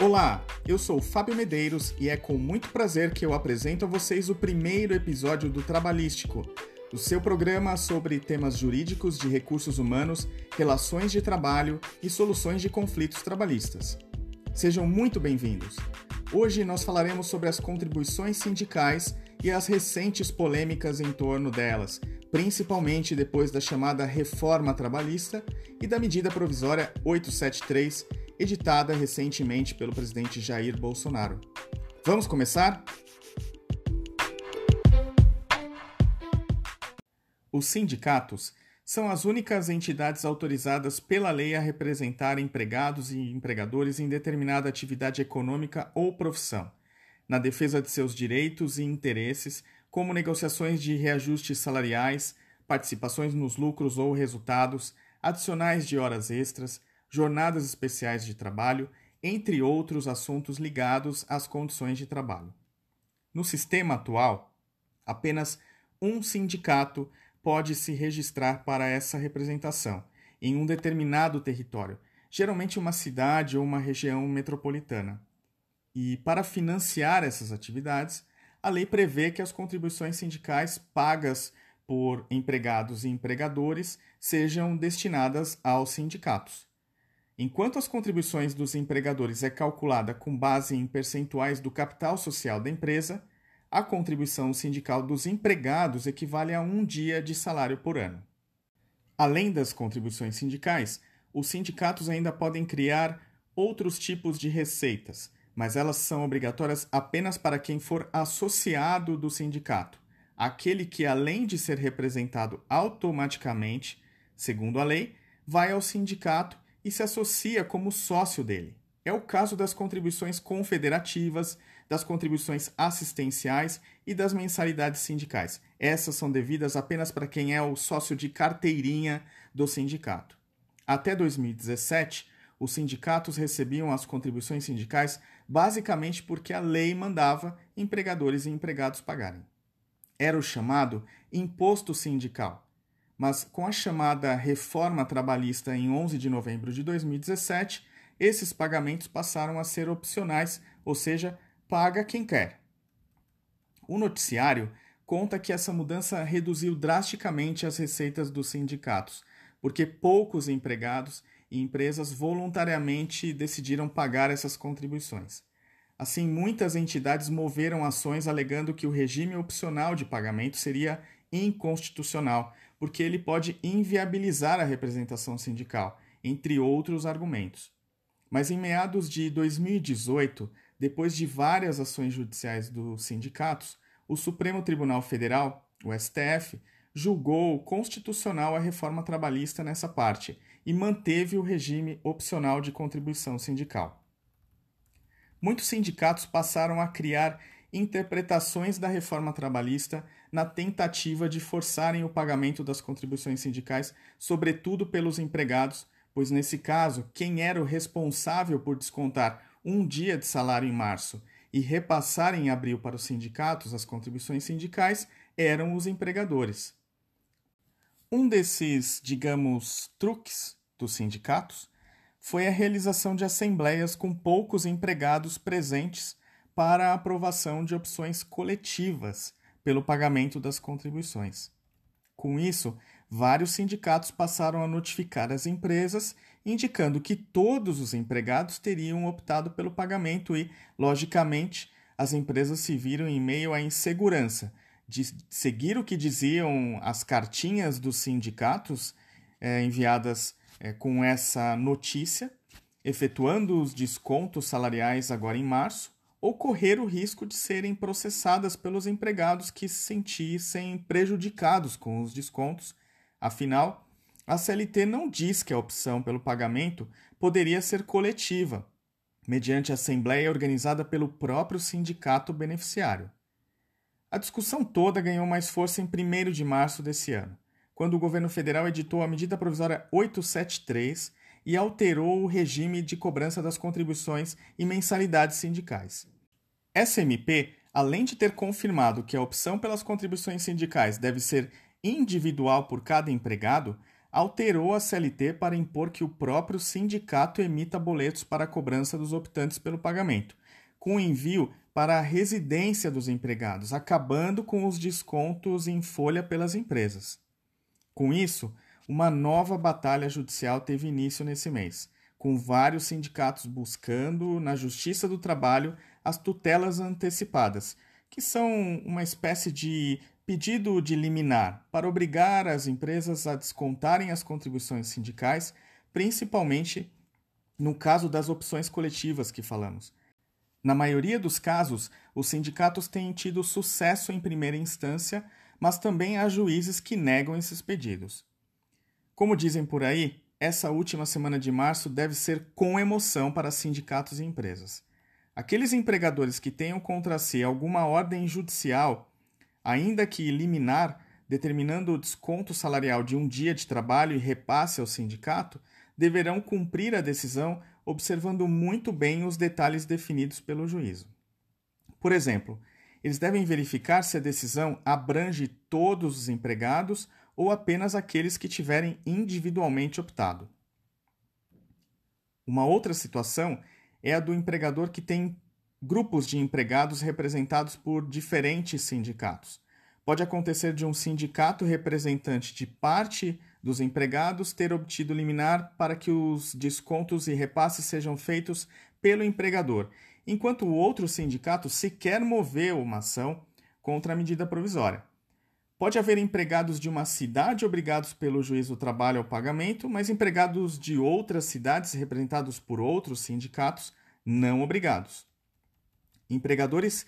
Olá, eu sou Fábio Medeiros e é com muito prazer que eu apresento a vocês o primeiro episódio do Trabalhístico, o seu programa sobre temas jurídicos de recursos humanos, relações de trabalho e soluções de conflitos trabalhistas. Sejam muito bem-vindos. Hoje nós falaremos sobre as contribuições sindicais e as recentes polêmicas em torno delas, principalmente depois da chamada reforma trabalhista e da medida provisória 873, editada recentemente pelo presidente Jair Bolsonaro. Vamos começar? Os sindicatos são as únicas entidades autorizadas pela lei a representar empregados e empregadores em determinada atividade econômica ou profissão, na defesa de seus direitos e interesses como negociações de reajustes salariais, participações nos lucros ou resultados, adicionais de horas extras, jornadas especiais de trabalho, entre outros assuntos ligados às condições de trabalho. No sistema atual, apenas um sindicato pode se registrar para essa representação em um determinado território, geralmente uma cidade ou uma região metropolitana. E para financiar essas atividades, a lei prevê que as contribuições sindicais pagas por empregados e empregadores sejam destinadas aos sindicatos. Enquanto as contribuições dos empregadores é calculada com base em percentuais do capital social da empresa, a contribuição sindical dos empregados equivale a um dia de salário por ano. Além das contribuições sindicais, os sindicatos ainda podem criar outros tipos de receitas, mas elas são obrigatórias apenas para quem for associado do sindicato, aquele que, além de ser representado automaticamente, segundo a lei, vai ao sindicato e se associa como sócio dele. É o caso das contribuições confederativas, das contribuições assistenciais e das mensalidades sindicais. Essas são devidas apenas para quem é o sócio de carteirinha do sindicato. Até 2017, os sindicatos recebiam as contribuições sindicais basicamente porque a lei mandava empregadores e empregados pagarem. Era o chamado imposto sindical. Mas com a chamada reforma trabalhista em 11 de novembro de 2017, esses pagamentos passaram a ser opcionais, ou seja, paga quem quer. O noticiário conta que essa mudança reduziu drasticamente as receitas dos sindicatos, porque poucos empregados e empresas voluntariamente decidiram pagar essas contribuições. Assim, muitas entidades moveram ações alegando que o regime opcional de pagamento seria inconstitucional, porque ele pode inviabilizar a representação sindical, entre outros argumentos. Mas em meados de 2018, depois de várias ações judiciais dos sindicatos, o Supremo Tribunal Federal, o STF, julgou constitucional a reforma trabalhista nessa parte e manteve o regime opcional de contribuição sindical. Muitos sindicatos passaram a criar interpretações da reforma trabalhista na tentativa de forçarem o pagamento das contribuições sindicais, sobretudo pelos empregados, pois nesse caso, quem era o responsável por descontar um dia de salário em março e repassar em abril para os sindicatos as contribuições sindicais eram os empregadores. Um desses, digamos, truques dos sindicatos foi a realização de assembleias com poucos empregados presentes para a aprovação de opções coletivas pelo pagamento das contribuições. Com isso, vários sindicatos passaram a notificar as empresas, indicando que todos os empregados teriam optado pelo pagamento e, logicamente, as empresas se viram em meio à insegurança de seguir o que diziam as cartinhas dos sindicatos é, enviadas é, com essa notícia, efetuando os descontos salariais agora em março, ou correr o risco de serem processadas pelos empregados que se sentissem prejudicados com os descontos. Afinal, a CLT não diz que a opção pelo pagamento poderia ser coletiva, mediante assembleia organizada pelo próprio sindicato beneficiário. A discussão toda ganhou mais força em 1 de março desse ano, quando o governo federal editou a medida provisória 873 e alterou o regime de cobrança das contribuições e mensalidades sindicais. Essa MP, além de ter confirmado que a opção pelas contribuições sindicais deve ser individual por cada empregado, alterou a CLT para impor que o próprio sindicato emita boletos para a cobrança dos optantes pelo pagamento, com envio para a residência dos empregados, acabando com os descontos em folha pelas empresas. Com isso, uma nova batalha judicial teve início nesse mês, com vários sindicatos buscando, na Justiça do Trabalho, as tutelas antecipadas, que são uma espécie de pedido de liminar para obrigar as empresas a descontarem as contribuições sindicais, principalmente no caso das opções coletivas que falamos. Na maioria dos casos, os sindicatos têm tido sucesso em primeira instância, mas também há juízes que negam esses pedidos. Como dizem por aí, essa última semana de março deve ser com emoção para sindicatos e empresas. Aqueles empregadores que tenham contra si alguma ordem judicial, ainda que liminar, determinando o desconto salarial de um dia de trabalho e repasse ao sindicato, deverão cumprir a decisão observando muito bem os detalhes definidos pelo juízo. Por exemplo, eles devem verificar se a decisão abrange todos os empregados ou apenas aqueles que tiverem individualmente optado. Uma outra situação é a do empregador que tem grupos de empregados representados por diferentes sindicatos. Pode acontecer de um sindicato representante de parte dos empregados ter obtido liminar para que os descontos e repasses sejam feitos pelo empregador, enquanto o outro sindicato sequer moveu uma ação contra a medida provisória. Pode haver empregados de uma cidade obrigados pelo juiz do trabalho ao pagamento, mas empregados de outras cidades representados por outros sindicatos não obrigados. Empregadores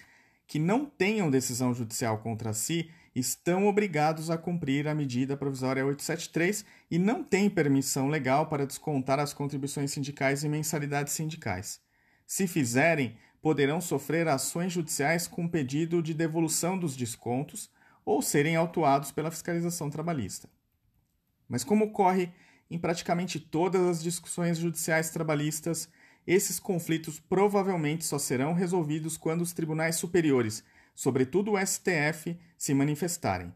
que não tenham decisão judicial contra si estão obrigados a cumprir a medida provisória 873 e não têm permissão legal para descontar as contribuições sindicais e mensalidades sindicais. Se fizerem, poderão sofrer ações judiciais com pedido de devolução dos descontos ou serem autuados pela fiscalização trabalhista. Mas, como ocorre em praticamente todas as discussões judiciais trabalhistas, esses conflitos provavelmente só serão resolvidos quando os tribunais superiores, sobretudo o STF, se manifestarem.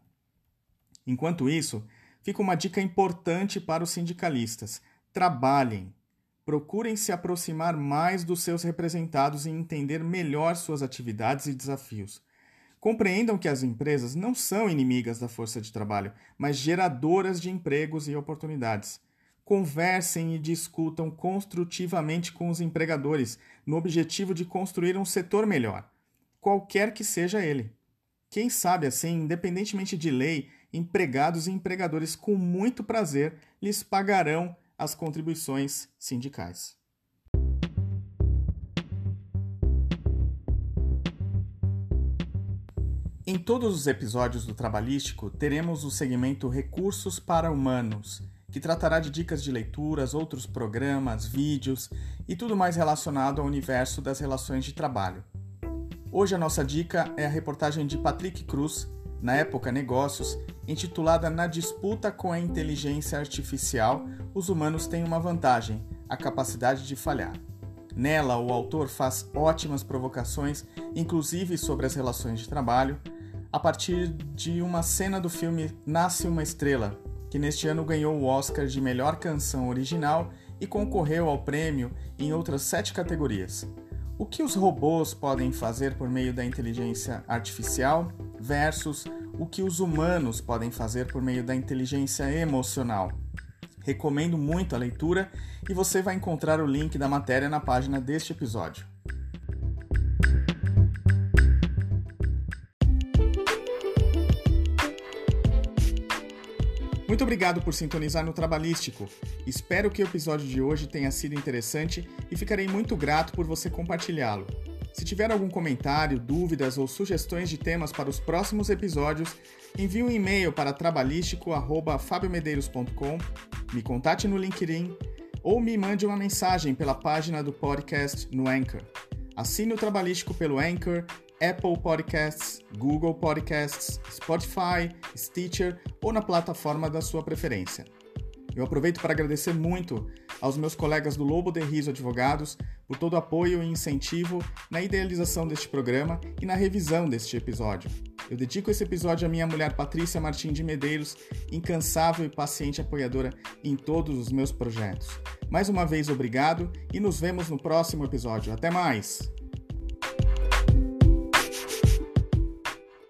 Enquanto isso, fica uma dica importante para os sindicalistas: trabalhem. Procurem se aproximar mais dos seus representados e entender melhor suas atividades e desafios. Compreendam que as empresas não são inimigas da força de trabalho, mas geradoras de empregos e oportunidades conversem e discutam construtivamente com os empregadores, no objetivo de construir um setor melhor, qualquer que seja ele. Quem sabe assim, independentemente de lei, empregados e empregadores com muito prazer lhes pagarão as contribuições sindicais. Em todos os episódios do Trabalhístico, teremos o segmento Recursos para Humanos que tratará de dicas de leituras, outros programas, vídeos e tudo mais relacionado ao universo das relações de trabalho. Hoje a nossa dica é a reportagem de Patrick Cruz, na época Negócios, intitulada Na disputa com a inteligência artificial, os humanos têm uma vantagem, a capacidade de falhar. Nela, o autor faz ótimas provocações, inclusive sobre as relações de trabalho, a partir de uma cena do filme Nasce uma Estrela, que neste ano ganhou o Oscar de melhor canção original e concorreu ao prêmio em outras sete categorias. O que os robôs podem fazer por meio da inteligência artificial versus o que os humanos podem fazer por meio da inteligência emocional. Recomendo muito a leitura e você vai encontrar o link da matéria na página deste episódio. Muito obrigado por sintonizar no Trabalhístico. Espero que o episódio de hoje tenha sido interessante e ficarei muito grato por você compartilhá-lo. Se tiver algum comentário, dúvidas ou sugestões de temas para os próximos episódios, envie um e-mail para trabalhístico@fabiomedeiros.com, me contate no LinkedIn ou me mande uma mensagem pela página do podcast no Anchor. Assine o Trabalhístico pelo Anchor Apple Podcasts, Google Podcasts, Spotify, Stitcher ou na plataforma da sua preferência. Eu aproveito para agradecer muito aos meus colegas do Lobo de Riso Advogados por todo o apoio e incentivo na idealização deste programa e na revisão deste episódio. Eu dedico esse episódio à minha mulher Patrícia Martim de Medeiros, incansável e paciente apoiadora em todos os meus projetos. Mais uma vez, obrigado e nos vemos no próximo episódio. Até mais!